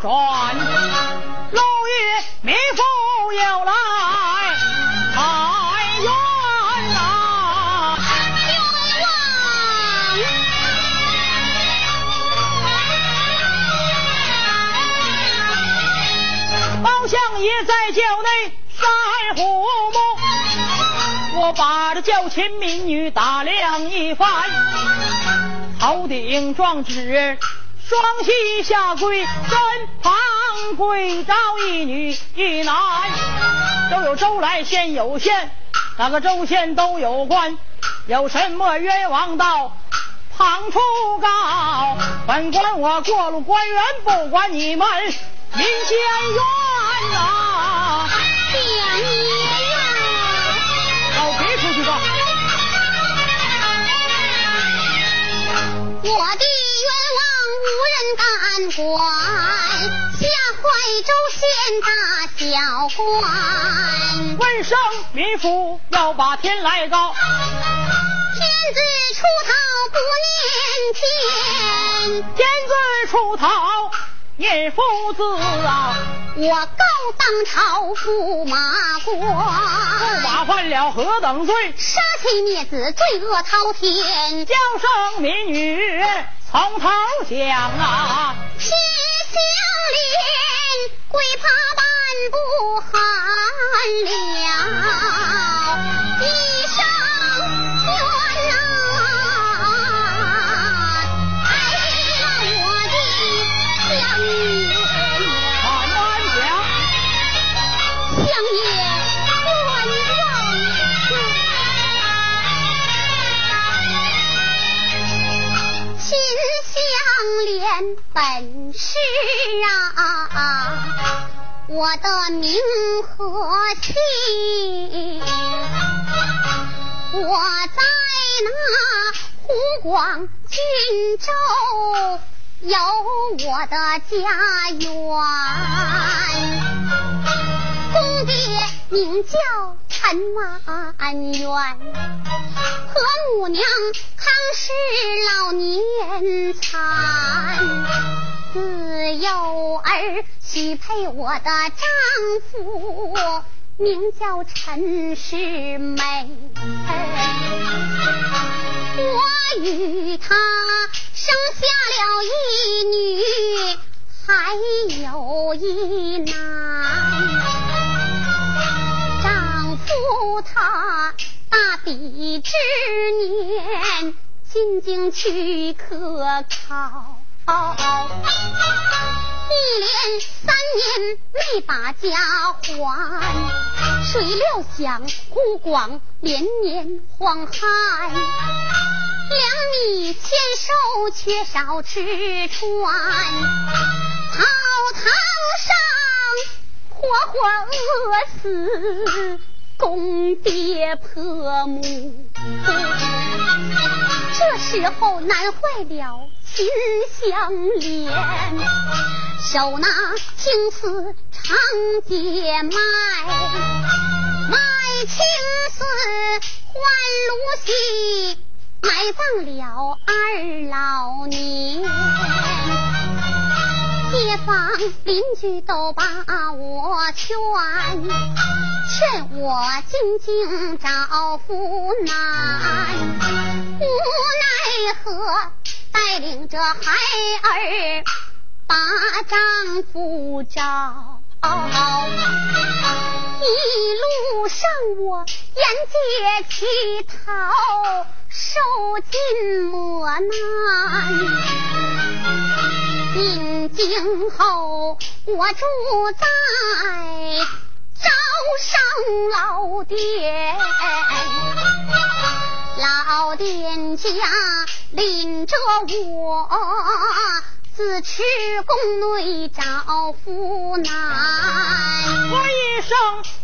转，老爷灭父有来太冤呐！包相爷在轿内赛虎目，我把这轿前民女打量一番，头顶状纸。双膝下跪，身旁跪着一女一男，都有州来县有县，哪个州县都有官，有什么冤枉到旁处告。本官我过路官员，不管你们民间冤呐。相爷呀，到别处去告。我的。官，下怀州县大小官，问声民妇要把天来告，天子出逃不念天天子出逃念夫子啊，我告当朝驸马官，驸马犯了何等罪？杀妻灭子，罪恶滔天，叫声民女。从头讲啊，是相连，鬼怕半步寒凉，本是啊，我的名和姓，我在那湖广荆州有我的家园，公爹名叫陈万元，和母娘康氏老年残。自幼儿许配我的丈夫，名叫陈世美。我与他生下了一女，还有一男。丈夫他大比之年，进京去科考。一连三年没把家还，谁料想湖广连年荒旱，粮米欠收，缺少吃穿，草堂上活活饿死公爹婆母。这时候难坏了。心相连，手拿青丝长街卖，卖青丝换芦席，埋葬了二老年。街坊邻居都把我劝，劝我进京找夫难，无奈何。带领着孩儿把丈夫找，一路上我沿街乞讨，受尽磨难。进京后，我住在招商老店。老店家领着我，自持宫内找夫难。我一生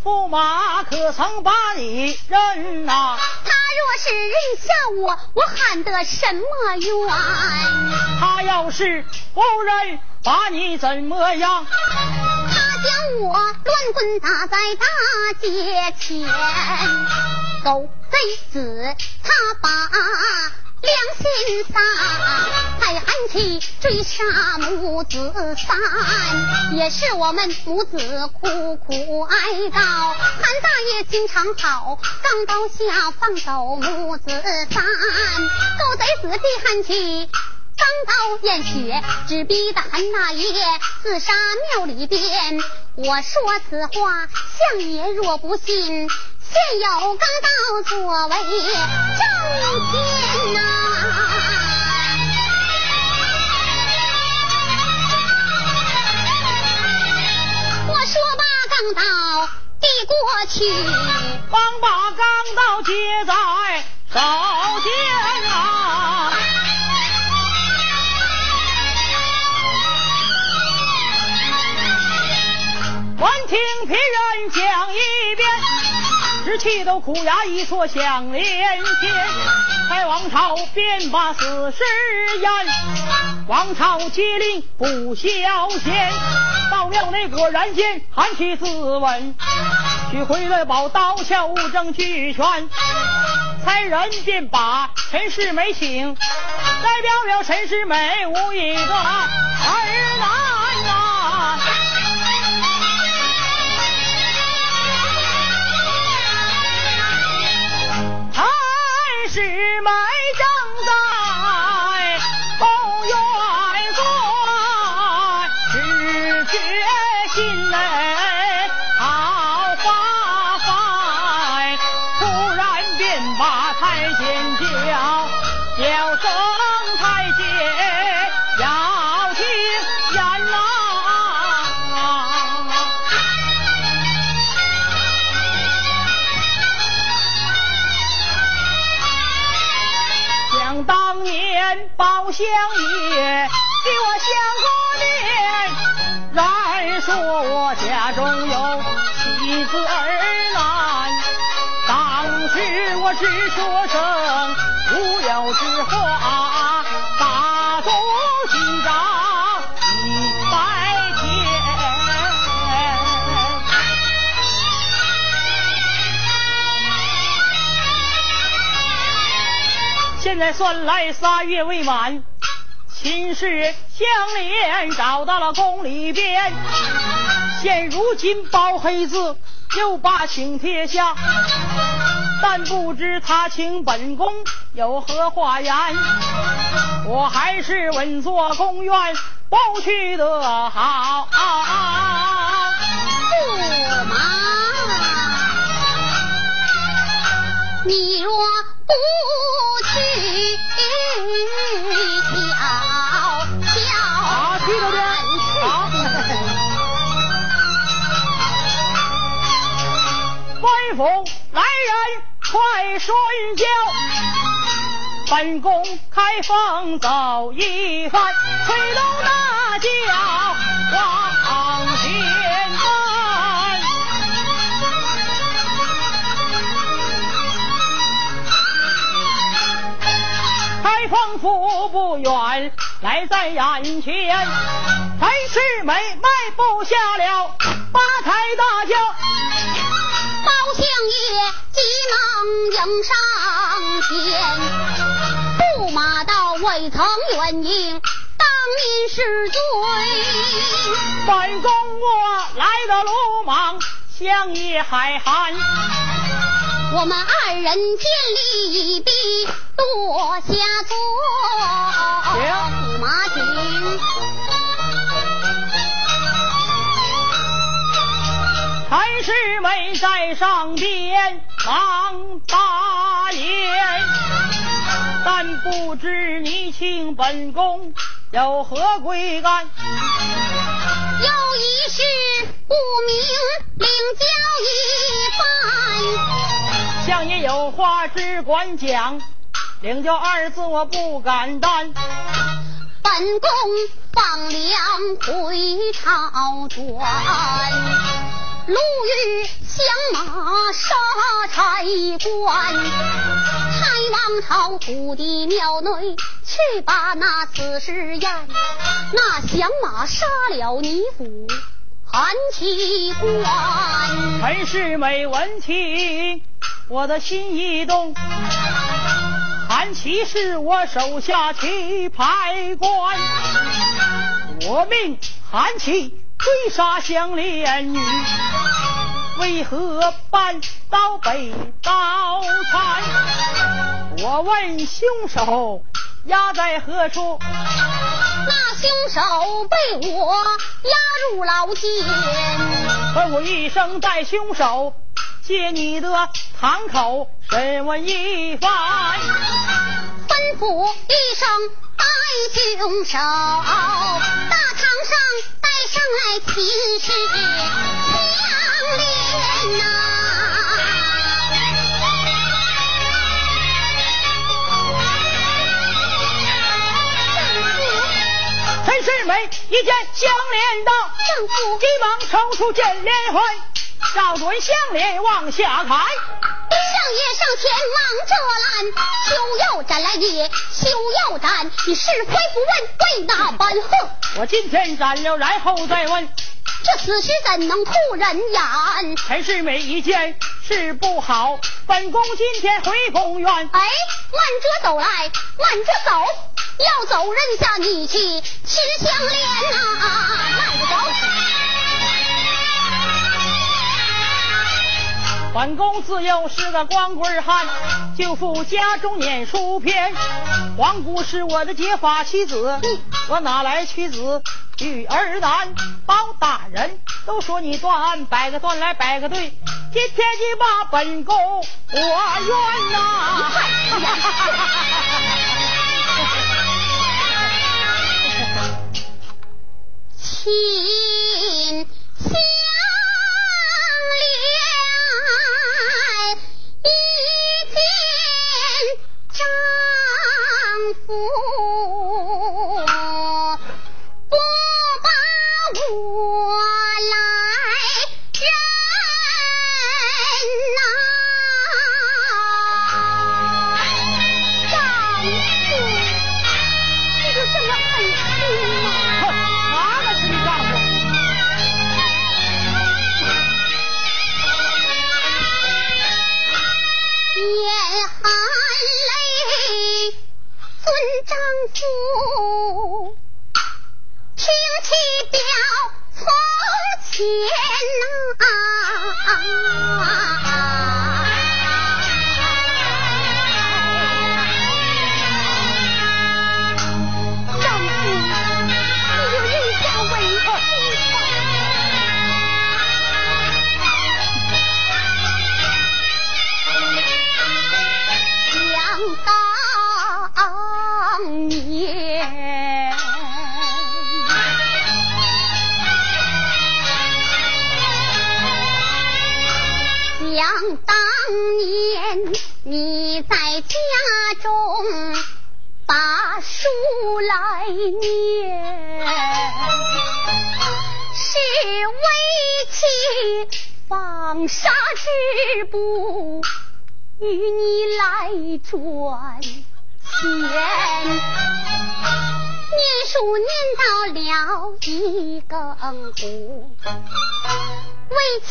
驸马，可曾把你认呐？他若是认下我，我喊得什么冤？要是无人，把你怎么样？他将我乱棍打在大街前。狗贼子，他把良心丧，才喊起追杀母子三，也是我们母子苦苦哀悼。韩大爷心肠好，钢刀下放走母子三，狗贼子弟喊起。钢刀见血，只逼得韩大爷自杀庙里边。我说此话，相爷若不信。现有钢刀作为证件呐，我说把钢刀递过去，方把钢刀接在手间啊。闻听别人讲一遍。只气得苦牙一撮响连天，在王朝便把死尸淹，王朝接令不消闲，到庙内果然见韩琦自刎，取回了宝刀鞘物证俱全，才人便把陈世美请，代表了陈世美无一个儿男。是买家家中有妻子儿男，当时我只说声无有之话，大众心长一百天。现在算来仨月未满，秦氏相连找到了宫里边，现如今包黑子又把请贴下，但不知他请本宫有何话言，我还是稳坐宫院不去的好。驸马，你若不顺轿，本宫开封走一番，催动大轿往前奔。开封府不远，来在眼前，陈世美迈步下了八抬大轿。包相爷急忙迎上前，驸马道未曾远迎，当您是罪。本宫我来的鲁莽，相爷海涵。我们二人见礼已毕，多下坐。请驸马请。陈世美在上边忙答言，但不知你请本宫有何贵干？有一事不明，领教一番。相爷有话只管讲，领教二字我不敢担。本宫放粮回朝转，路遇响马杀差官，太王朝土地庙内去把那此事验，那响马杀了你府韩琪官。陈世美闻听，我的心一动。韩韩琦是我手下棋牌官，我命韩琦追杀香莲女，为何搬到北道参？我问凶手押在何处？那凶手被我押入牢监，吩咐一声带凶手。借你的堂口审问一番，吩咐一声带凶手，秦氏相连呐。陈世美一见相连的丈夫，急忙抽出剑连环。照准项链往下看，爷上前忙着拦，休要斩来也，休要斩！你是非不问，为哪般横？我今天斩了，然后再问。这死尸怎能吐人言？陈世美一件事不好，本宫今天回宫院。哎，慢着走来，慢着走，要走认下你去吃香莲呐！慢着走。本宫自幼是个光棍汉，舅父家中念书偏。皇姑是我的结发妻子，我哪来妻子与儿男？包大人都说你断案，摆个断来摆个对，今天你把本宫我冤呐！风沙止步，与你来传。前念书念到了一更鼓为妻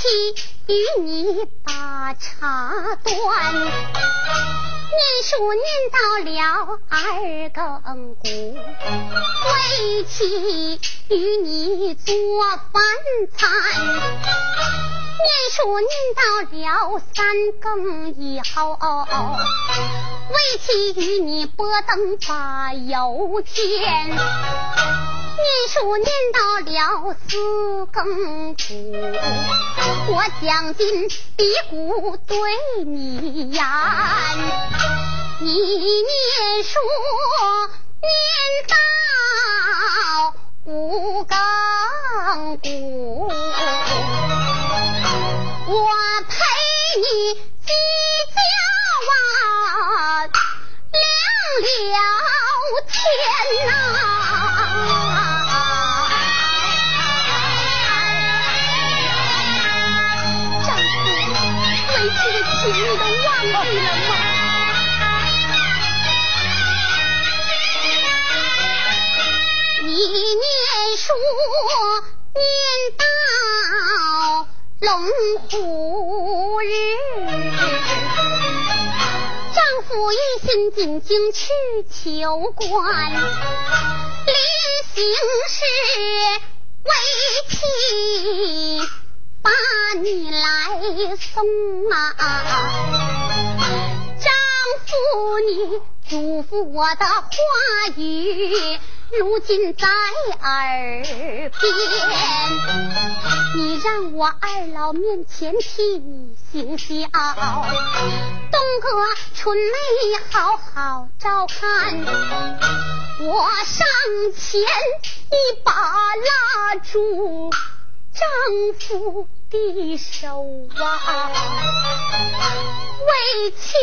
与你把茶端念书念到了二更鼓为妻与你做饭菜念书念到了三更以后为妻与你拨灯把油添，念书念到了四更鼓，我将今嘀咕对你言，你念书念到五更鼓，天呐！丈夫，为妻的情你都忘记了吗？你念书念到龙虎日。丈夫一心进京去求官，临行时为妻把你来送啊！丈夫你嘱咐我的话语。如今在耳边，你让我二老面前替你行孝，东哥春梅好好照看。我上前一把拉住丈夫的手啊，为妻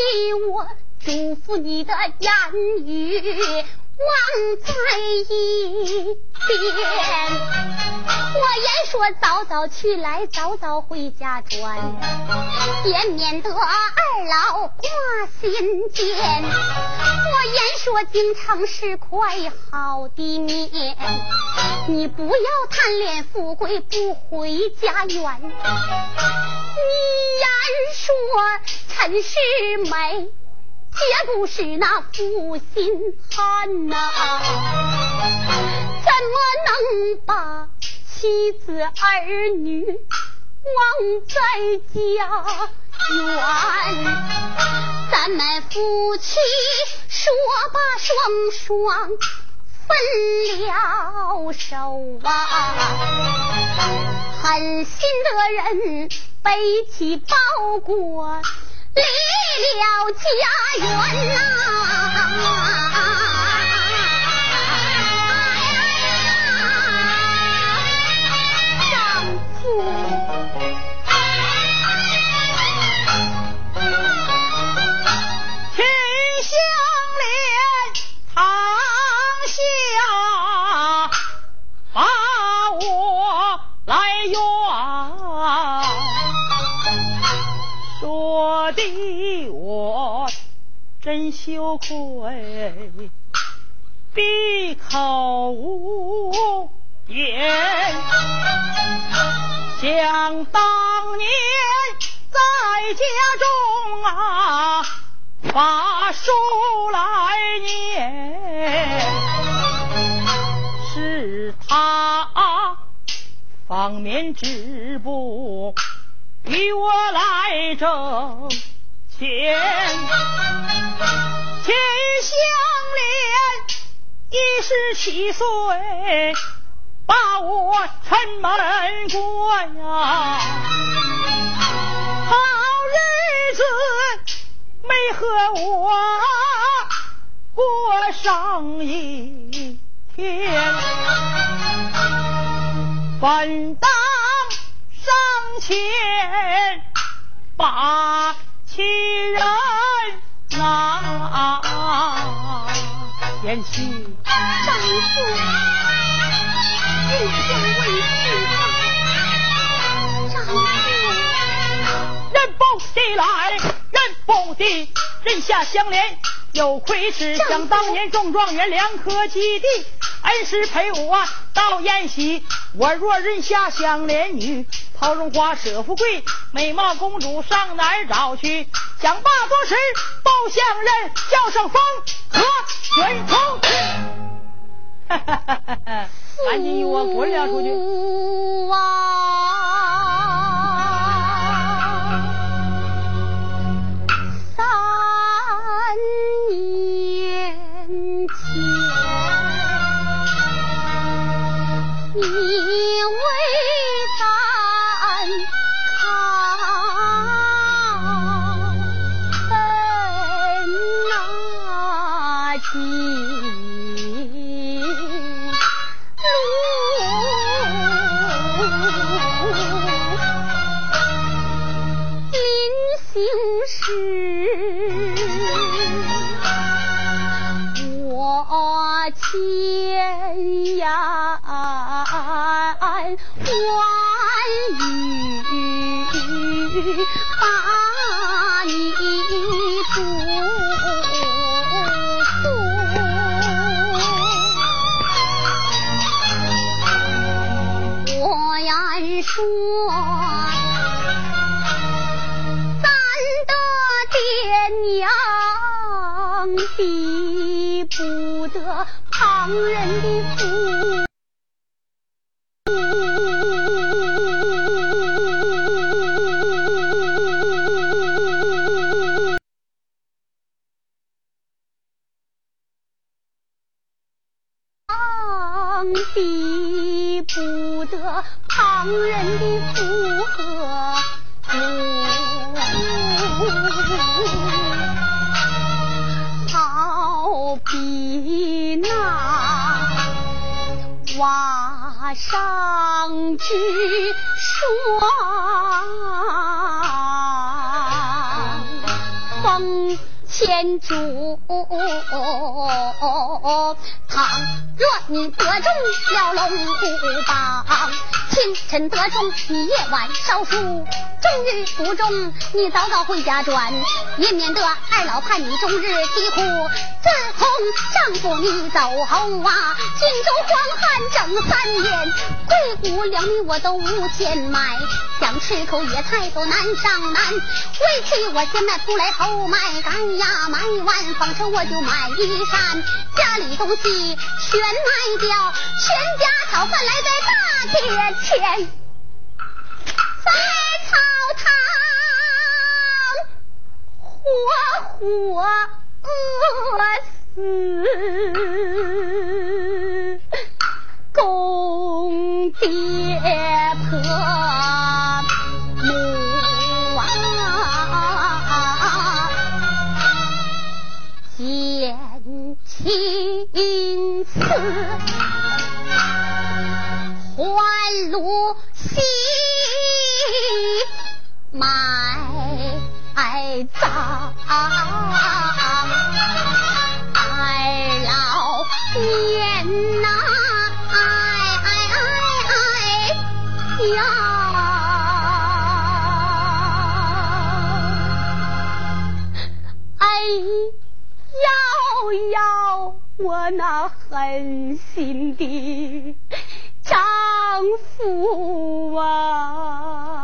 我嘱咐你的言语。忘在一边，我言说早早去来，早早回家转，也免得二老挂心间。我言说京城是块好的面，你不要贪恋富贵不回家园。你言说陈世美。绝不是那负心汉呐，怎么能把妻子儿女忘在家园？咱们夫妻说罢双双分了手啊，狠心的人背起包裹。离了家园呐，我的我真羞愧，闭口无言。想当年在家中啊，把书来念，是他方面织布。与我来挣钱，秦香莲一十七岁，把我城门过呀，好日子没和我过上一天，本当。上前把亲人拿，贤妻丈夫不将为妻丈夫人不的来，人不的人下相连，有亏耻想当年中状元两颗及第，恩师陪我到宴席，我若认下香莲女。抛荣华舍富贵，美貌公主上哪儿找去？想罢多时，报相认叫声风和水冲。哈哈哈哈哈！赶紧与我滚了出去！你说，咱的爹娘比不得旁人的祖。中，你早早回家转，也免得二老盼你终日啼哭。自从丈夫你走后啊，荆州荒旱整三年，贵谷粮米我都无钱买，想吃口野菜都难上难。为妻我先买铺来后买干呀，买完纺车我就买衣衫，家里东西。全卖掉，全家讨饭来在大街前，在草堂活活饿死，公爹婆。因此，还路西埋葬，二老年呐，哎哎哎哎呀，哎。摇摇我那狠心的夫啊！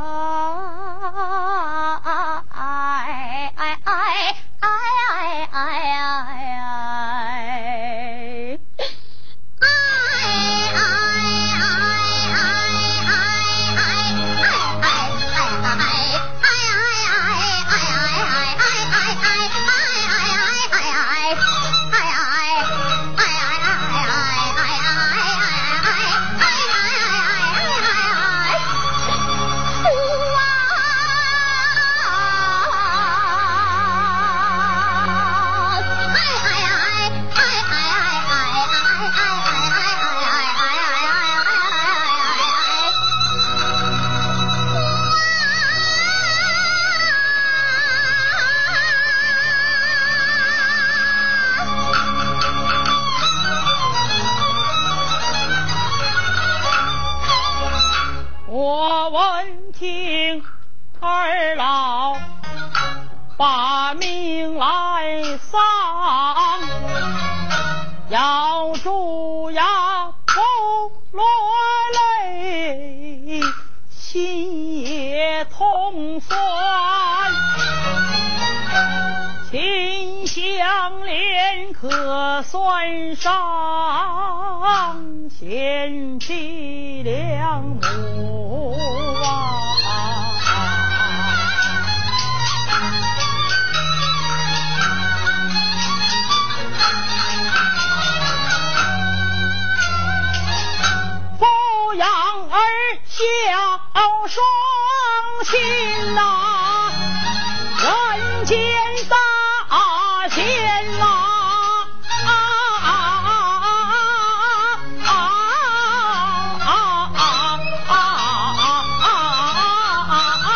闻听二老把命来丧，咬住牙不落泪，心也痛酸。秦香莲可算上，贤妻良母双亲呐，人间大贤呐，啊啊啊啊啊啊！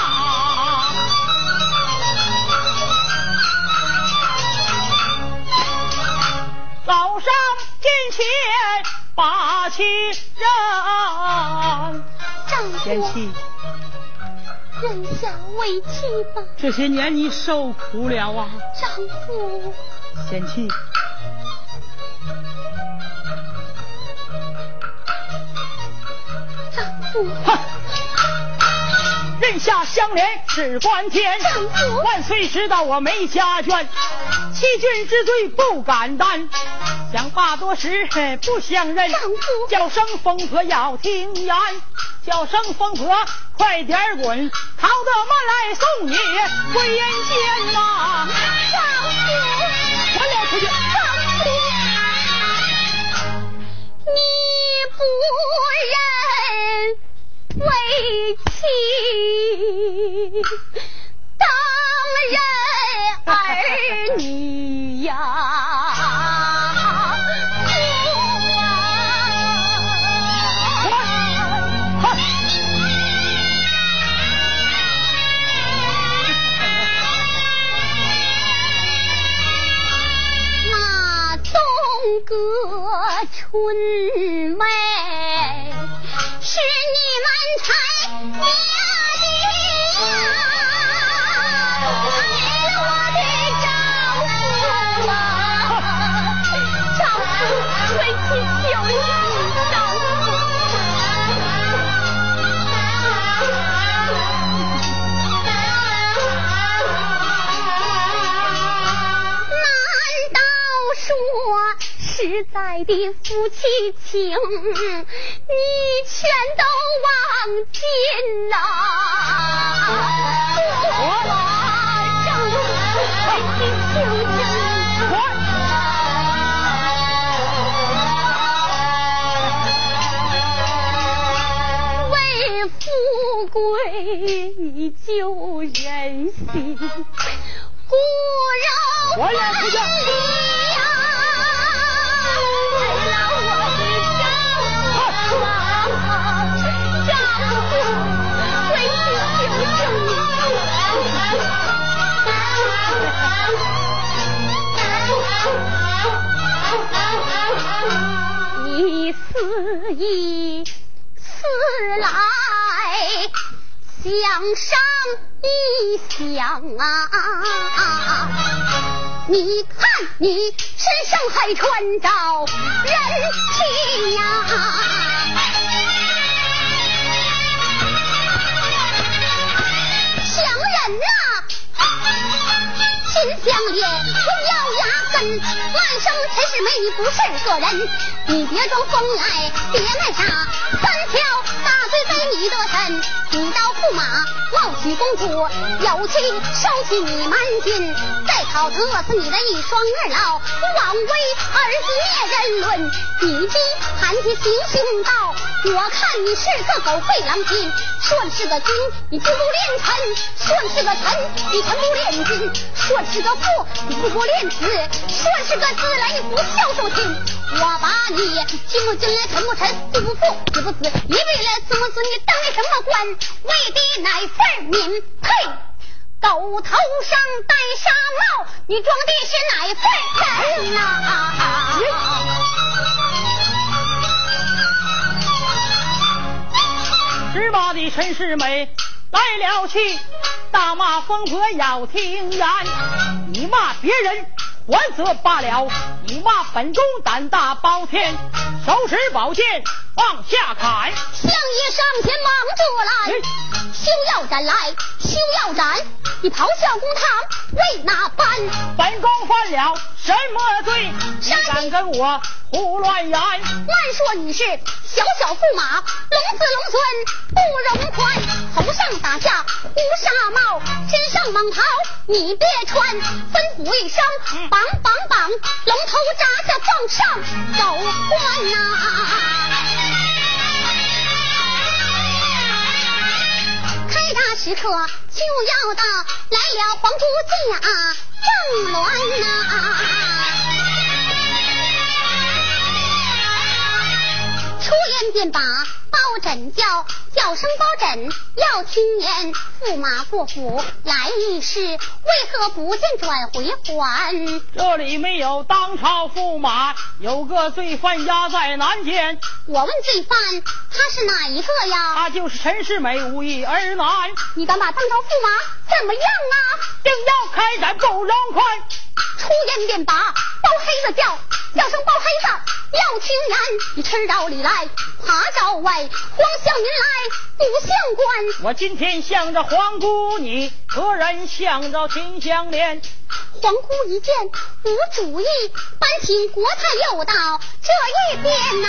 早上金钱把亲人。贤妻，认下为妻吧。这些年你受苦了啊，丈夫。贤妻，丈夫。哼，认下相连事关天。万岁知道我没家眷，欺君之罪不敢担，想罢多时不相认。叫声疯婆要听言，叫声疯婆快点滚，逃得慢来送你回阴间呐！丈夫，快点出去！丈夫，你不认为妻，当人儿女呀。那东阁春梅是你们才娘实在的夫妻情，你全都忘尽了？我丈夫，为富贵就忍心，骨肉分离意思来。想上一想啊，你看你身上还穿着人皮呀、强人呐、心相连，不要根。满生陈世美，你不是个人，你别装疯来，别卖傻，三条大罪在你的身，你刀驸马冒取公主，有情收起你满心，再讨得死你的一双二老，枉为儿子灭人伦，你的盘起行行道，我看你是个狗吠狼心，说是个君，你君不恋臣；说是个臣，你臣不恋君；说是个父，你父不恋子；说是个子来，你不孝顺亲。我把你进不进来，臣不臣，父不父，子不子，你为了子不子，你当你什么官？为的乃份民，呸！狗头上戴纱帽，你装的是哪份人呐、十八的陈世美来了气，大骂疯婆要听言。你骂别人还则罢了，你骂本宫胆大包天，手持宝剑往下砍。相爷上前忙着来，休要斩来，休要斩！你咆哮公堂为哪般？本宫犯了什么罪？你敢跟我胡乱言？乱说你是小小驸马，龙子龙孙不容宽，头上打下乌纱帽，身上蟒袍你别穿，吩咐一声绑绑绑，龙头扎下放上走官呐、开大时刻就要到，来了黄竹架正鸾呐、便把包拯叫，叫声包拯要听言。驸马过府来议事，为何不见转回还？这里没有当朝驸马，有个罪犯押在南监，我问罪犯，他是哪一个呀？他就是陈世美无意儿男，你敢把当朝驸马怎么样啊？定要开斩不容宽。出言便把包黑子叫，叫声包黑子，要听言，你吃着里来，爬着外，黄向您来不相关。我今天向着皇姑你，何人向着秦香莲？皇姑一见无主意，搬起国太又到这一边呐。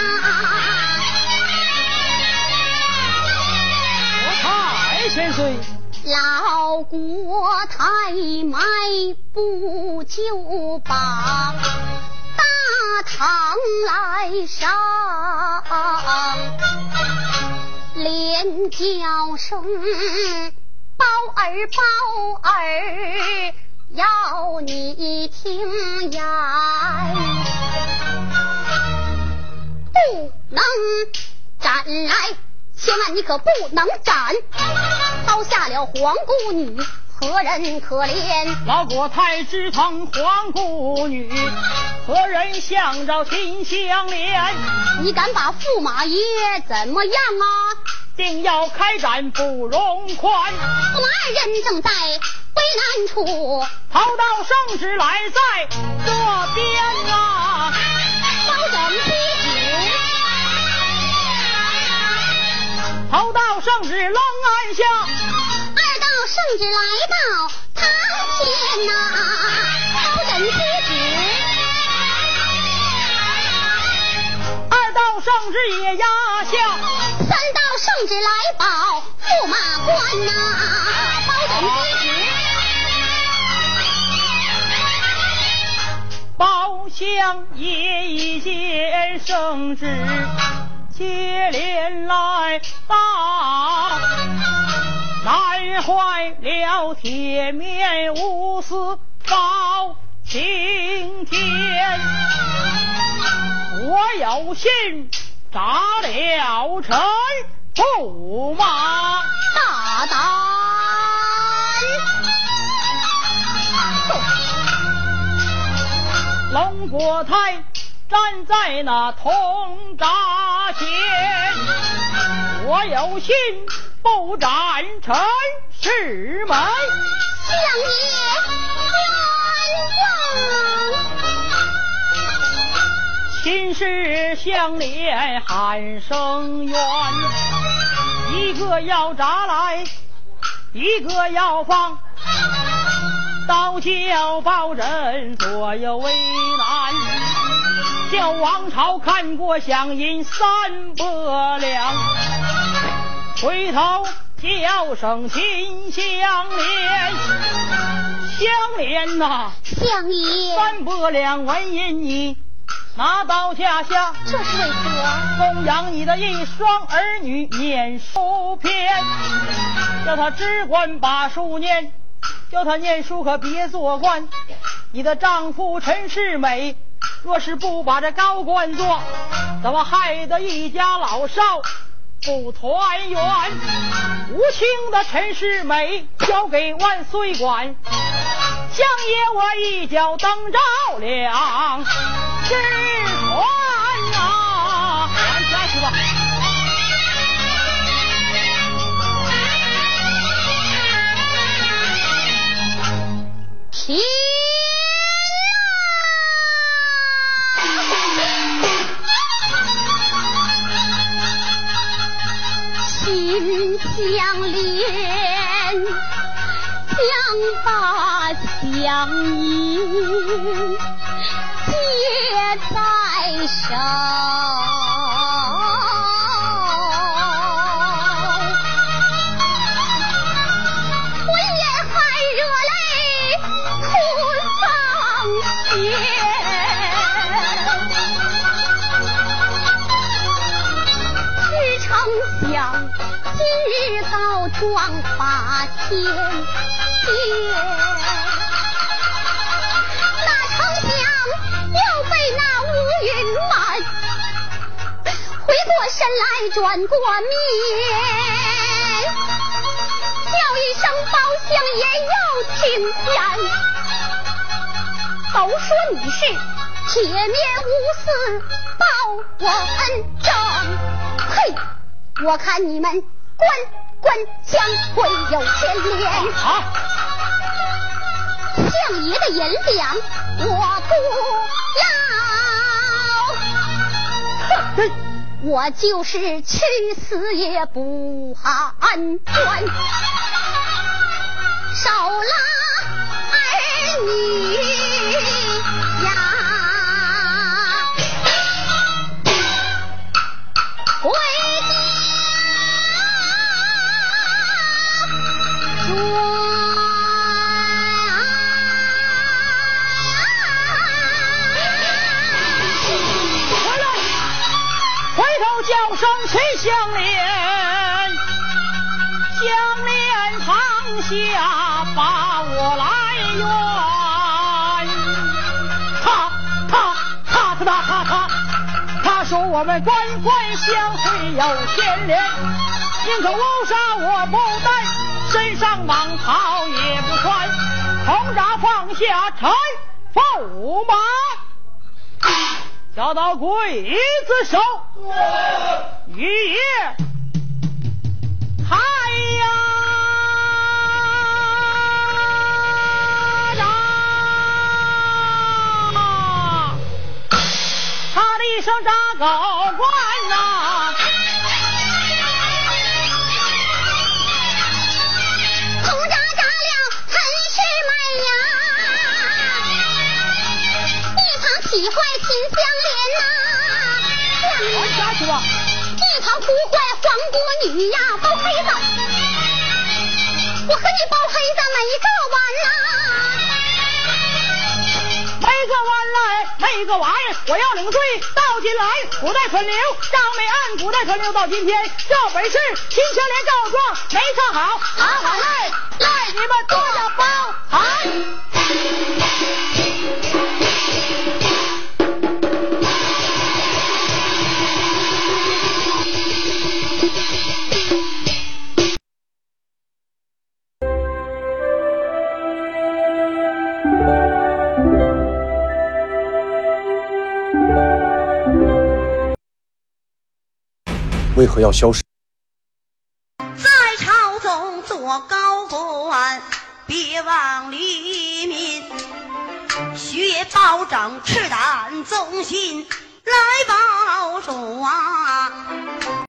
国太千岁，老国太迈步就把大堂来上，连叫声包儿包儿，要你听言，不能斩来，千万你可不能斩，刀下了皇姑女。何人可怜？老国太只疼皇姑女，何人向着秦香莲？你敢把驸马爷怎么样啊？定要开斩不容宽。驸马二人正在危难处，逃到圣旨来在这边啊！保证逃到圣旨冷暗下。圣旨来到堂前呐，高人接旨，二道圣旨也压下，三道圣旨来报驸马官呐，高人接旨，包相爷一见圣旨，接连来到。难坏了铁面无私包青天，我有心杀了臣驸马大胆，龙国泰站在那铜闸前，我有心。不斩陈世美，相爷冤枉。秦氏相连喊声冤，一个要铡来，一个要放，倒叫包人左右为难。叫王朝看过响银三百两。回头叫声秦香莲，香莲呐，相爷，三百两纹银你拿到家下，这是为何？供养你的一双儿女念书篇，叫他只管把书念，叫他念书可别做官。你的丈夫陈世美，若是不把这高官做，怎么害得一家老少？不团圆，无情的陈世美交给万岁管，相爷我一脚蹬着了纸船啊！回家去吧。天。相依结在手。壮发千千，来转过面，叫一声包相爷要听见，都说你是铁面无私报我恩正，嘿，我看你们官。官相会有牵连，相爷的银两我不要。我就是去死也不喊冤，手拉到鬼子手，爷爷去吧！一旁不坏黄国女呀，包黑子，我和你包黑子没个完呐，没个完来，没个完，我要领罪到进来，古代存留，张美安，古代存留到今天，这本是秦香莲告状没唱好，好好赖赖你们多少包涵。为何要消失？在朝中做高官，别忘黎民，学保长，赤胆忠心来保主啊！